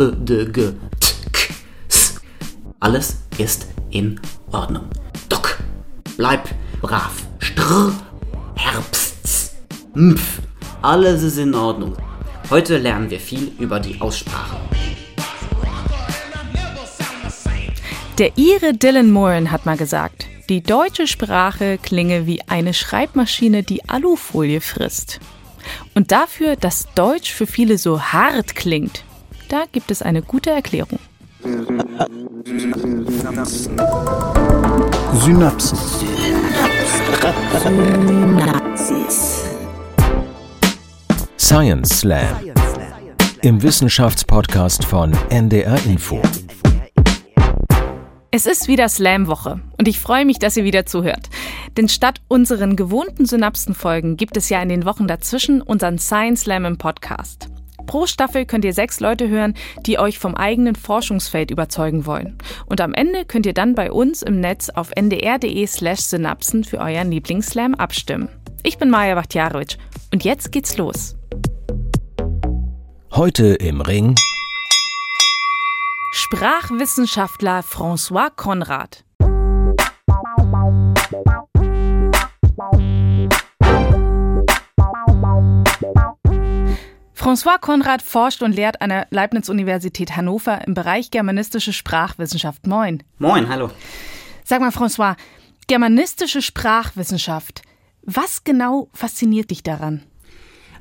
B, D, G, T, K, S. Alles ist in Ordnung. Doc, bleib brav. Strr, Herbst, Mpf, alles ist in Ordnung. Heute lernen wir viel über die Aussprache. Der Ire Dylan Moran hat mal gesagt, die deutsche Sprache klinge wie eine Schreibmaschine, die Alufolie frisst. Und dafür, dass Deutsch für viele so hart klingt, da gibt es eine gute Erklärung. Synapsen. Synapsis. Science Slam. Im Wissenschaftspodcast von NDR Info. Es ist wieder Slam-Woche und ich freue mich, dass ihr wieder zuhört. Denn statt unseren gewohnten Synapsen-Folgen gibt es ja in den Wochen dazwischen unseren Science Slam im Podcast. Pro Staffel könnt ihr sechs Leute hören, die euch vom eigenen Forschungsfeld überzeugen wollen. Und am Ende könnt ihr dann bei uns im Netz auf ndr.de slash synapsen für euren Lieblingsslam abstimmen. Ich bin Maja Wachtjarowitsch und jetzt geht's los. Heute im Ring Sprachwissenschaftler François Konrad. François Konrad forscht und lehrt an der Leibniz-Universität Hannover im Bereich germanistische Sprachwissenschaft. Moin. Moin, hallo. Sag mal, François, germanistische Sprachwissenschaft, was genau fasziniert dich daran?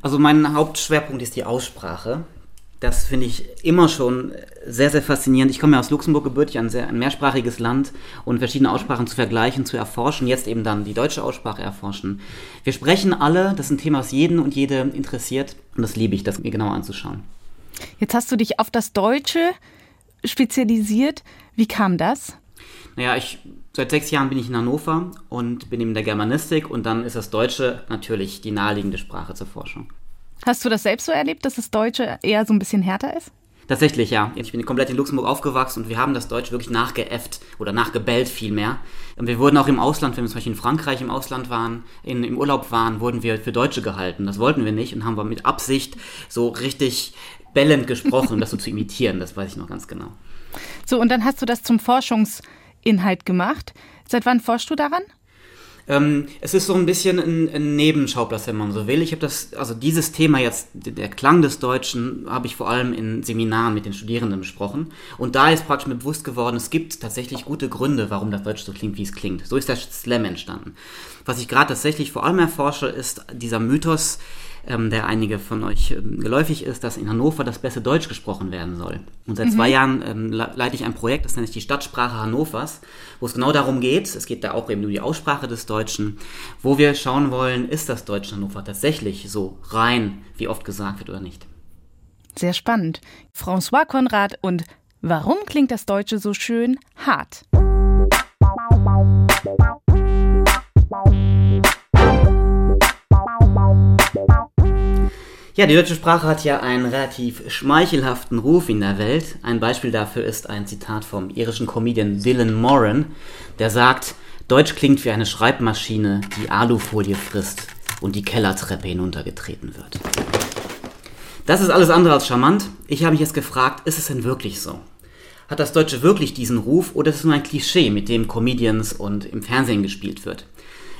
Also mein Hauptschwerpunkt ist die Aussprache. Das finde ich immer schon sehr, sehr faszinierend. Ich komme ja aus Luxemburg gebürtig, ein, sehr, ein mehrsprachiges Land und verschiedene Aussprachen zu vergleichen, zu erforschen, jetzt eben dann die deutsche Aussprache erforschen. Wir sprechen alle, das ist ein Thema, das jeden und jede interessiert und das liebe ich, das mir genauer anzuschauen. Jetzt hast du dich auf das Deutsche spezialisiert. Wie kam das? Naja, ich, seit sechs Jahren bin ich in Hannover und bin in der Germanistik und dann ist das Deutsche natürlich die naheliegende Sprache zur Forschung. Hast du das selbst so erlebt, dass das Deutsche eher so ein bisschen härter ist? Tatsächlich, ja. Ich bin komplett in Luxemburg aufgewachsen und wir haben das Deutsch wirklich nachgeäfft oder nachgebellt vielmehr. Und wir wurden auch im Ausland, wenn wir zum Beispiel in Frankreich im Ausland waren, in, im Urlaub waren, wurden wir für Deutsche gehalten. Das wollten wir nicht und haben wir mit Absicht so richtig bellend gesprochen, um das so zu imitieren. Das weiß ich noch ganz genau. So, und dann hast du das zum Forschungsinhalt gemacht. Seit wann forschst du daran? Ähm, es ist so ein bisschen ein, ein Nebenschauplatz, wenn man so will. Ich habe das, also dieses Thema jetzt, der Klang des Deutschen, habe ich vor allem in Seminaren mit den Studierenden besprochen. Und da ist praktisch mir bewusst geworden, es gibt tatsächlich gute Gründe, warum das Deutsch so klingt, wie es klingt. So ist der Slam entstanden. Was ich gerade tatsächlich vor allem erforsche, ist dieser Mythos, ähm, der einige von euch ähm, geläufig ist, dass in Hannover das beste Deutsch gesprochen werden soll. Und seit mhm. zwei Jahren ähm, leite ich ein Projekt, das nennt sich die Stadtsprache Hannovers, wo es genau darum geht, es geht da auch eben um die Aussprache des Deutschen, wo wir schauen wollen, ist das Deutsch in Hannover tatsächlich so rein, wie oft gesagt wird oder nicht. Sehr spannend. François Konrad und Warum klingt das Deutsche so schön hart? Ja, die deutsche Sprache hat ja einen relativ schmeichelhaften Ruf in der Welt. Ein Beispiel dafür ist ein Zitat vom irischen Comedian Dylan Moran, der sagt, Deutsch klingt wie eine Schreibmaschine, die Alufolie frisst und die Kellertreppe hinuntergetreten wird. Das ist alles andere als charmant. Ich habe mich jetzt gefragt, ist es denn wirklich so? Hat das Deutsche wirklich diesen Ruf oder ist es nur ein Klischee, mit dem Comedians und im Fernsehen gespielt wird?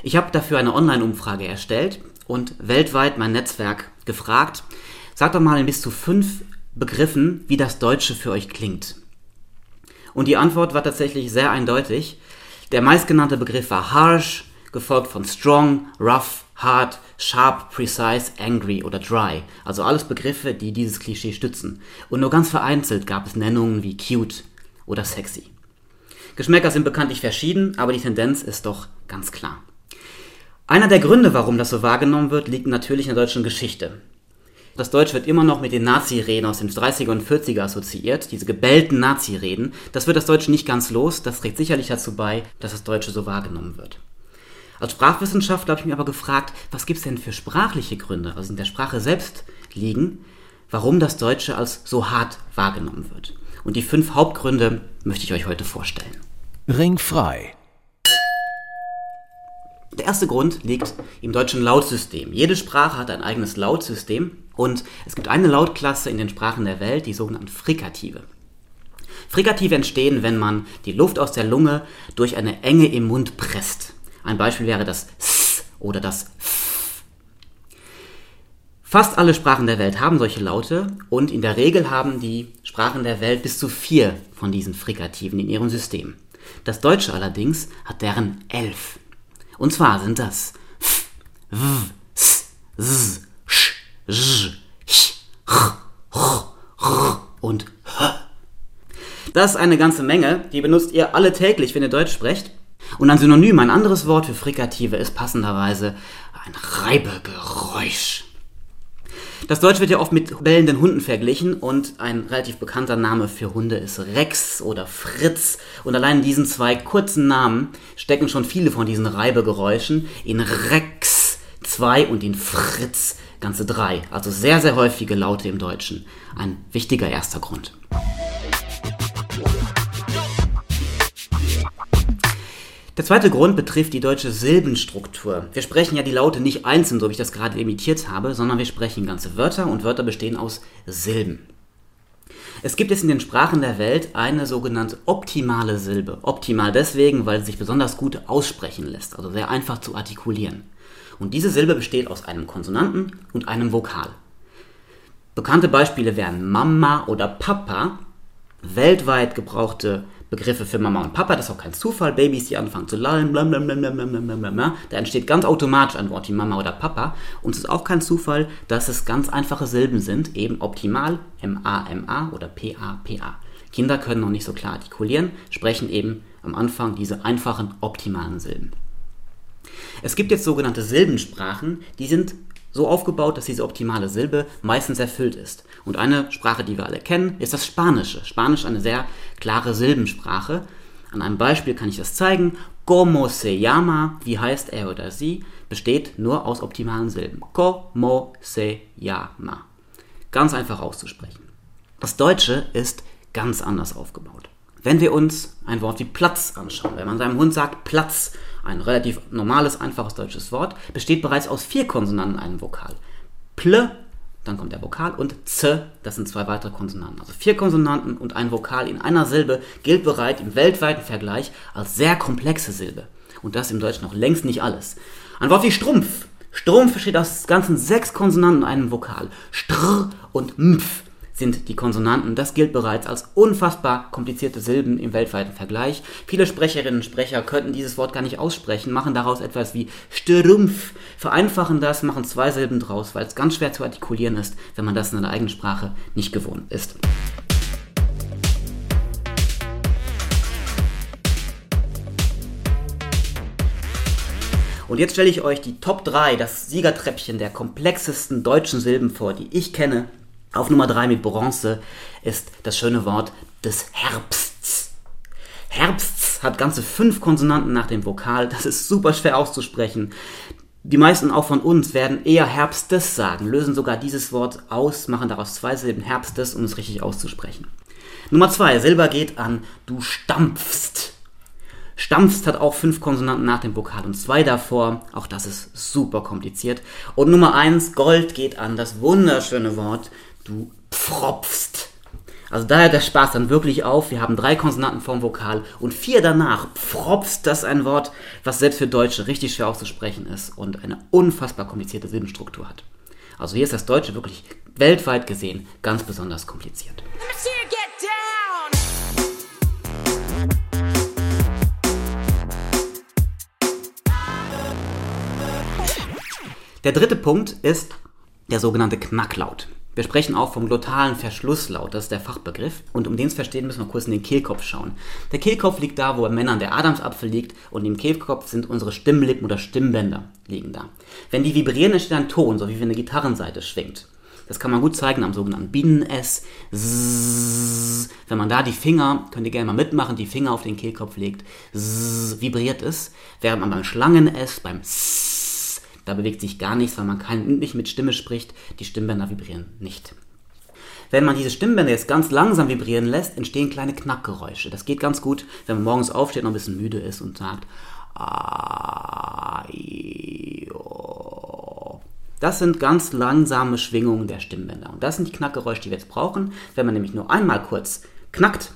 Ich habe dafür eine Online-Umfrage erstellt und weltweit mein Netzwerk gefragt, sagt doch mal in bis zu fünf Begriffen, wie das Deutsche für euch klingt. Und die Antwort war tatsächlich sehr eindeutig. Der meistgenannte Begriff war harsh, gefolgt von strong, rough, hard, sharp, precise, angry oder dry. Also alles Begriffe, die dieses Klischee stützen. Und nur ganz vereinzelt gab es Nennungen wie cute oder sexy. Geschmäcker sind bekanntlich verschieden, aber die Tendenz ist doch ganz klar. Einer der Gründe, warum das so wahrgenommen wird, liegt natürlich in der deutschen Geschichte. Das Deutsch wird immer noch mit den Nazi-Reden aus den 30er und 40er assoziiert, diese gebellten Nazi-Reden. Das wird das Deutsche nicht ganz los, das trägt sicherlich dazu bei, dass das Deutsche so wahrgenommen wird. Als Sprachwissenschaftler habe ich mich aber gefragt, was gibt es denn für sprachliche Gründe, also in der Sprache selbst liegen, warum das Deutsche als so hart wahrgenommen wird. Und die fünf Hauptgründe möchte ich euch heute vorstellen. Ringfrei Der erste Grund liegt im deutschen Lautsystem. Jede Sprache hat ein eigenes Lautsystem und es gibt eine Lautklasse in den Sprachen der Welt, die sogenannten Frikative. Frikative entstehen, wenn man die Luft aus der Lunge durch eine Enge im Mund presst. Ein Beispiel wäre das S oder das F. Fast alle Sprachen der Welt haben solche Laute und in der Regel haben die Sprachen der Welt bis zu vier von diesen Frikativen in ihrem System. Das Deutsche allerdings hat deren elf. Und zwar sind das F, W, S, S, Sch, Ž, Ch, Ch, Ch, Ch und H. Das ist eine ganze Menge, die benutzt ihr alle täglich, wenn ihr Deutsch sprecht. Und ein Synonym, ein anderes Wort für Frikative ist passenderweise ein Reibegeräusch. Das Deutsch wird ja oft mit bellenden Hunden verglichen und ein relativ bekannter Name für Hunde ist Rex oder Fritz. Und allein in diesen zwei kurzen Namen stecken schon viele von diesen Reibegeräuschen in Rex zwei und in Fritz ganze drei. Also sehr, sehr häufige Laute im Deutschen. Ein wichtiger erster Grund. Der zweite Grund betrifft die deutsche Silbenstruktur. Wir sprechen ja die Laute nicht einzeln, so wie ich das gerade imitiert habe, sondern wir sprechen ganze Wörter und Wörter bestehen aus Silben. Es gibt jetzt in den Sprachen der Welt eine sogenannte optimale Silbe. Optimal deswegen, weil sie sich besonders gut aussprechen lässt, also sehr einfach zu artikulieren. Und diese Silbe besteht aus einem Konsonanten und einem Vokal. Bekannte Beispiele wären Mama oder Papa. Weltweit gebrauchte Begriffe für Mama und Papa, das ist auch kein Zufall, Babys, die anfangen zu lallen, blablabla, da entsteht ganz automatisch ein Wort wie Mama oder Papa und es ist auch kein Zufall, dass es ganz einfache Silben sind, eben optimal, M-A-M-A oder P-A-P-A. Kinder können noch nicht so klar artikulieren, sprechen eben am Anfang diese einfachen optimalen Silben. Es gibt jetzt sogenannte Silbensprachen, die sind so aufgebaut, dass diese optimale Silbe meistens erfüllt ist. Und eine Sprache, die wir alle kennen, ist das Spanische. Spanisch eine sehr klare Silbensprache. An einem Beispiel kann ich das zeigen. Como se llama, wie heißt er oder sie, besteht nur aus optimalen Silben. Como se llama. Ganz einfach auszusprechen. Das Deutsche ist ganz anders aufgebaut. Wenn wir uns ein Wort wie Platz anschauen, wenn man seinem Hund sagt Platz, ein relativ normales, einfaches deutsches Wort, besteht bereits aus vier Konsonanten in einem Vokal. Pl, dann kommt der Vokal und Z, das sind zwei weitere Konsonanten. Also vier Konsonanten und ein Vokal in einer Silbe gilt bereits im weltweiten Vergleich als sehr komplexe Silbe. Und das im Deutschen noch längst nicht alles. Ein Wort wie Strumpf. Strumpf besteht aus ganzen sechs Konsonanten und einem Vokal. Str und Mpf sind die Konsonanten. Das gilt bereits als unfassbar komplizierte Silben im weltweiten Vergleich. Viele Sprecherinnen und Sprecher könnten dieses Wort gar nicht aussprechen, machen daraus etwas wie Strümpf, vereinfachen das, machen zwei Silben draus, weil es ganz schwer zu artikulieren ist, wenn man das in einer eigenen Sprache nicht gewohnt ist. Und jetzt stelle ich euch die Top 3, das Siegertreppchen der komplexesten deutschen Silben vor, die ich kenne auf Nummer 3 mit Bronze ist das schöne Wort des Herbsts. Herbsts hat ganze fünf Konsonanten nach dem Vokal. Das ist super schwer auszusprechen. Die meisten auch von uns werden eher Herbstes sagen, lösen sogar dieses Wort aus, machen daraus zwei Silben Herbstes, um es richtig auszusprechen. Nummer 2, Silber geht an du stampfst. Stampfst hat auch fünf Konsonanten nach dem Vokal und zwei davor. Auch das ist super kompliziert. Und Nummer 1, Gold geht an das wunderschöne Wort du pfropfst. Also da hört der Spaß dann wirklich auf. Wir haben drei Konsonanten vorm Vokal und vier danach. Pfropfst, das ist ein Wort, was selbst für Deutsche richtig schwer auszusprechen ist und eine unfassbar komplizierte Silbenstruktur hat. Also hier ist das Deutsche wirklich weltweit gesehen ganz besonders kompliziert. Der dritte Punkt ist der sogenannte Knacklaut. Wir sprechen auch vom glottalen Verschlusslaut, das ist der Fachbegriff. Und um den zu verstehen, müssen wir kurz in den Kehlkopf schauen. Der Kehlkopf liegt da, wo bei Männern der Adamsapfel liegt und im Kehlkopf sind unsere Stimmlippen oder Stimmbänder liegen da. Wenn die vibrieren, entsteht ein Ton, so wie wenn eine Gitarrenseite schwingt. Das kann man gut zeigen am sogenannten Bienen-S. Wenn man da die Finger, könnt ihr gerne mal mitmachen, die Finger auf den Kehlkopf legt, Zzz, vibriert es. Während man beim Schlangen-S, beim S da bewegt sich gar nichts, weil man kein, nicht mit Stimme spricht. Die Stimmbänder vibrieren nicht. Wenn man diese Stimmbänder jetzt ganz langsam vibrieren lässt, entstehen kleine Knackgeräusche. Das geht ganz gut, wenn man morgens aufsteht und ein bisschen müde ist und sagt, Das sind ganz langsame Schwingungen der Stimmbänder. Und das sind die Knackgeräusche, die wir jetzt brauchen. Wenn man nämlich nur einmal kurz knackt,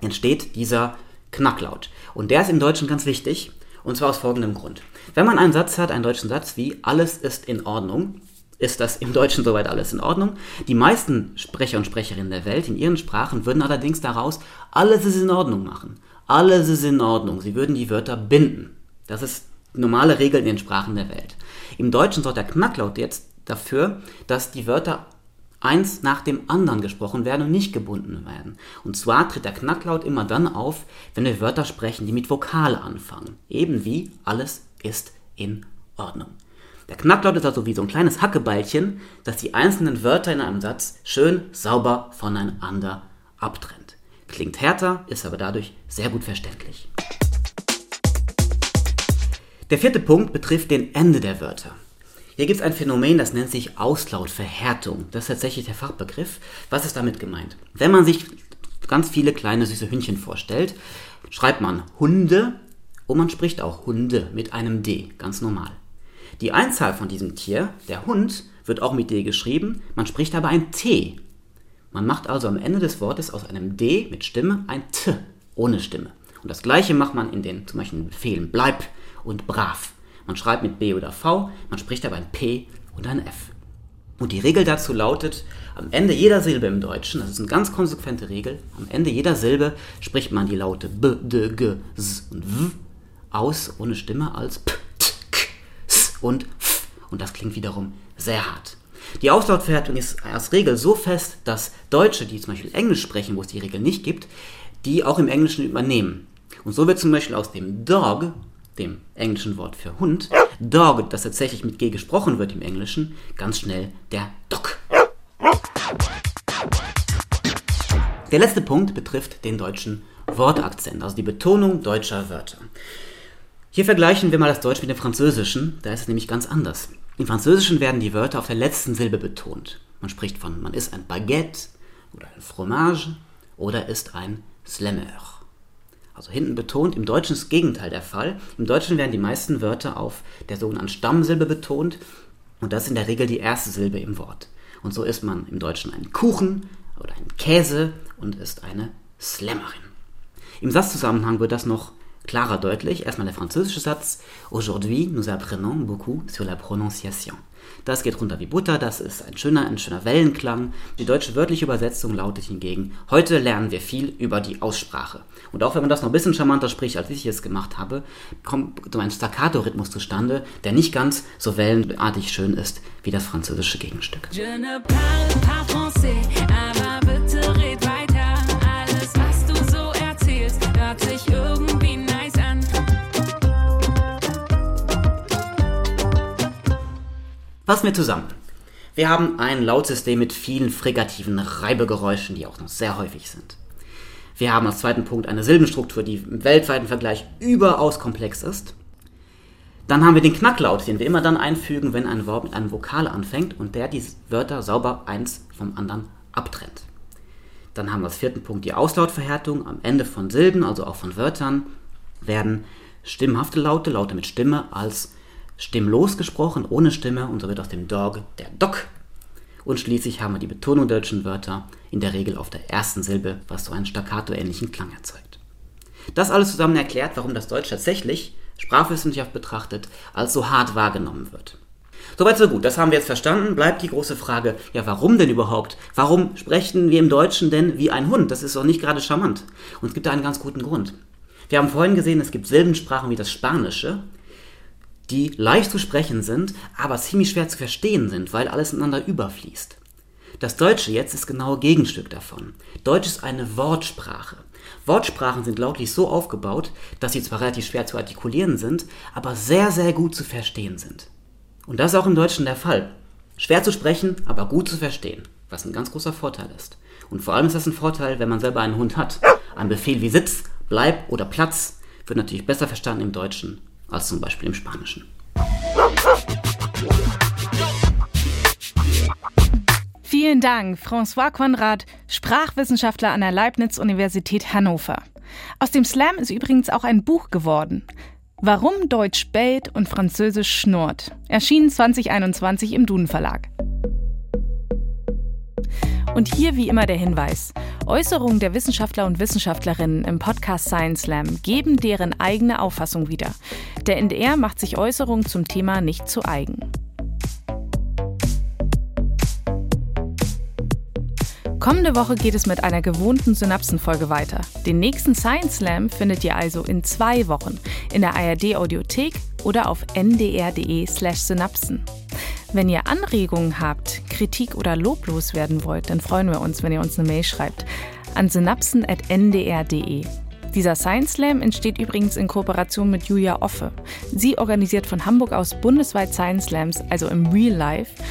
entsteht dieser Knacklaut. Und der ist im Deutschen ganz wichtig. Und zwar aus folgendem Grund. Wenn man einen Satz hat, einen deutschen Satz wie alles ist in Ordnung, ist das im Deutschen soweit alles in Ordnung. Die meisten Sprecher und Sprecherinnen der Welt in ihren Sprachen würden allerdings daraus alles ist in Ordnung machen. Alles ist in Ordnung. Sie würden die Wörter binden. Das ist normale Regel in den Sprachen der Welt. Im Deutschen sorgt der Knacklaut jetzt dafür, dass die Wörter eins nach dem anderen gesprochen werden und nicht gebunden werden. Und zwar tritt der Knacklaut immer dann auf, wenn wir Wörter sprechen, die mit Vokal anfangen. Eben wie alles ist in Ordnung. Der Knacklaut ist also wie so ein kleines Hackebeilchen, das die einzelnen Wörter in einem Satz schön sauber voneinander abtrennt. Klingt härter, ist aber dadurch sehr gut verständlich. Der vierte Punkt betrifft den Ende der Wörter. Hier gibt es ein Phänomen, das nennt sich Auslautverhärtung. Das ist tatsächlich der Fachbegriff. Was ist damit gemeint? Wenn man sich ganz viele kleine süße Hündchen vorstellt, schreibt man Hunde und man spricht auch Hunde mit einem D, ganz normal. Die Einzahl von diesem Tier, der Hund, wird auch mit D geschrieben, man spricht aber ein T. Man macht also am Ende des Wortes aus einem D mit Stimme ein T ohne Stimme. Und das gleiche macht man in den zum Beispiel Befehlen bleib und brav. Man schreibt mit B oder V, man spricht aber ein P und ein F. Und die Regel dazu lautet, am Ende jeder Silbe im Deutschen, das ist eine ganz konsequente Regel, am Ende jeder Silbe spricht man die Laute B, D, G, S und W aus ohne Stimme als P, T, K, S und F. Und das klingt wiederum sehr hart. Die Auslautverhärtung ist als Regel so fest, dass Deutsche, die zum Beispiel Englisch sprechen, wo es die Regel nicht gibt, die auch im Englischen übernehmen. Und so wird zum Beispiel aus dem Dog dem englischen Wort für Hund, Dog, das tatsächlich mit G gesprochen wird im Englischen, ganz schnell der Dog. Der letzte Punkt betrifft den deutschen Wortakzent, also die Betonung deutscher Wörter. Hier vergleichen wir mal das Deutsch mit dem Französischen, da ist es nämlich ganz anders. Im Französischen werden die Wörter auf der letzten Silbe betont. Man spricht von, man ist ein Baguette oder ein Fromage oder ist ein Slammer also hinten betont. Im Deutschen ist das Gegenteil der Fall. Im Deutschen werden die meisten Wörter auf der sogenannten Stammsilbe betont und das ist in der Regel die erste Silbe im Wort. Und so ist man im Deutschen ein Kuchen oder ein Käse und ist eine Slammerin. Im Satzzusammenhang wird das noch klarer deutlich. Erstmal der französische Satz. Aujourd'hui, nous apprenons beaucoup sur la prononciation. Das geht runter wie Butter, das ist ein schöner, ein schöner Wellenklang. Die deutsche wörtliche Übersetzung lautet hingegen, heute lernen wir viel über die Aussprache. Und auch wenn man das noch ein bisschen charmanter spricht, als ich es gemacht habe, kommt so ein Staccato-Rhythmus zustande, der nicht ganz so wellenartig schön ist wie das französische Gegenstück. Je Fassen wir zusammen. Wir haben ein Lautsystem mit vielen frigativen Reibegeräuschen, die auch noch sehr häufig sind. Wir haben als zweiten Punkt eine Silbenstruktur, die im weltweiten Vergleich überaus komplex ist. Dann haben wir den Knacklaut, den wir immer dann einfügen, wenn ein Wort mit einem Vokal anfängt und der die Wörter sauber eins vom anderen abtrennt. Dann haben wir als vierten Punkt die Auslautverhärtung. Am Ende von Silben, also auch von Wörtern, werden stimmhafte Laute, Laute mit Stimme, als stimmlos gesprochen, ohne Stimme und so wird aus dem Dog der Dog und schließlich haben wir die Betonung der deutschen Wörter in der Regel auf der ersten Silbe, was so einen staccato-ähnlichen Klang erzeugt. Das alles zusammen erklärt, warum das Deutsch tatsächlich, sprachwissenschaftlich betrachtet, als so hart wahrgenommen wird. Soweit so gut, das haben wir jetzt verstanden. Bleibt die große Frage, ja, warum denn überhaupt? Warum sprechen wir im Deutschen denn wie ein Hund? Das ist doch nicht gerade charmant. Und es gibt da einen ganz guten Grund. Wir haben vorhin gesehen, es gibt Silbensprachen wie das Spanische, die leicht zu sprechen sind, aber ziemlich schwer zu verstehen sind, weil alles ineinander überfließt. Das Deutsche jetzt ist genau Gegenstück davon. Deutsch ist eine Wortsprache. Wortsprachen sind lautlich so aufgebaut, dass sie zwar relativ schwer zu artikulieren sind, aber sehr, sehr gut zu verstehen sind. Und das ist auch im Deutschen der Fall. Schwer zu sprechen, aber gut zu verstehen, was ein ganz großer Vorteil ist. Und vor allem ist das ein Vorteil, wenn man selber einen Hund hat. Ein Befehl wie Sitz, Bleib oder Platz wird natürlich besser verstanden im Deutschen als zum Beispiel im Spanischen. Vielen Dank, François Konrad, Sprachwissenschaftler an der Leibniz-Universität Hannover. Aus dem Slam ist übrigens auch ein Buch geworden. Warum Deutsch bellt und Französisch schnurrt. Erschien 2021 im Duden Verlag. Und hier wie immer der Hinweis. Äußerungen der Wissenschaftler und Wissenschaftlerinnen im Podcast Science Slam geben deren eigene Auffassung wieder. Der NDR macht sich Äußerungen zum Thema nicht zu eigen. Kommende Woche geht es mit einer gewohnten Synapsenfolge weiter. Den nächsten Science Slam findet ihr also in zwei Wochen in der ARD Audiothek oder auf ndr.de/synapsen. Wenn ihr Anregungen habt, Kritik oder Lob loswerden wollt, dann freuen wir uns, wenn ihr uns eine Mail schreibt an synapsen.ndr.de. Dieser Science Slam entsteht übrigens in Kooperation mit Julia Offe. Sie organisiert von Hamburg aus bundesweit Science Slams, also im Real Life.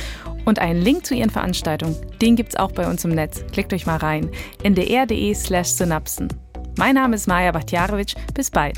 Und einen Link zu ihren Veranstaltungen, den gibt's auch bei uns im Netz. Klickt euch mal rein. ndr.de slash synapsen. Mein Name ist Maja Bachtjarewitsch. Bis bald.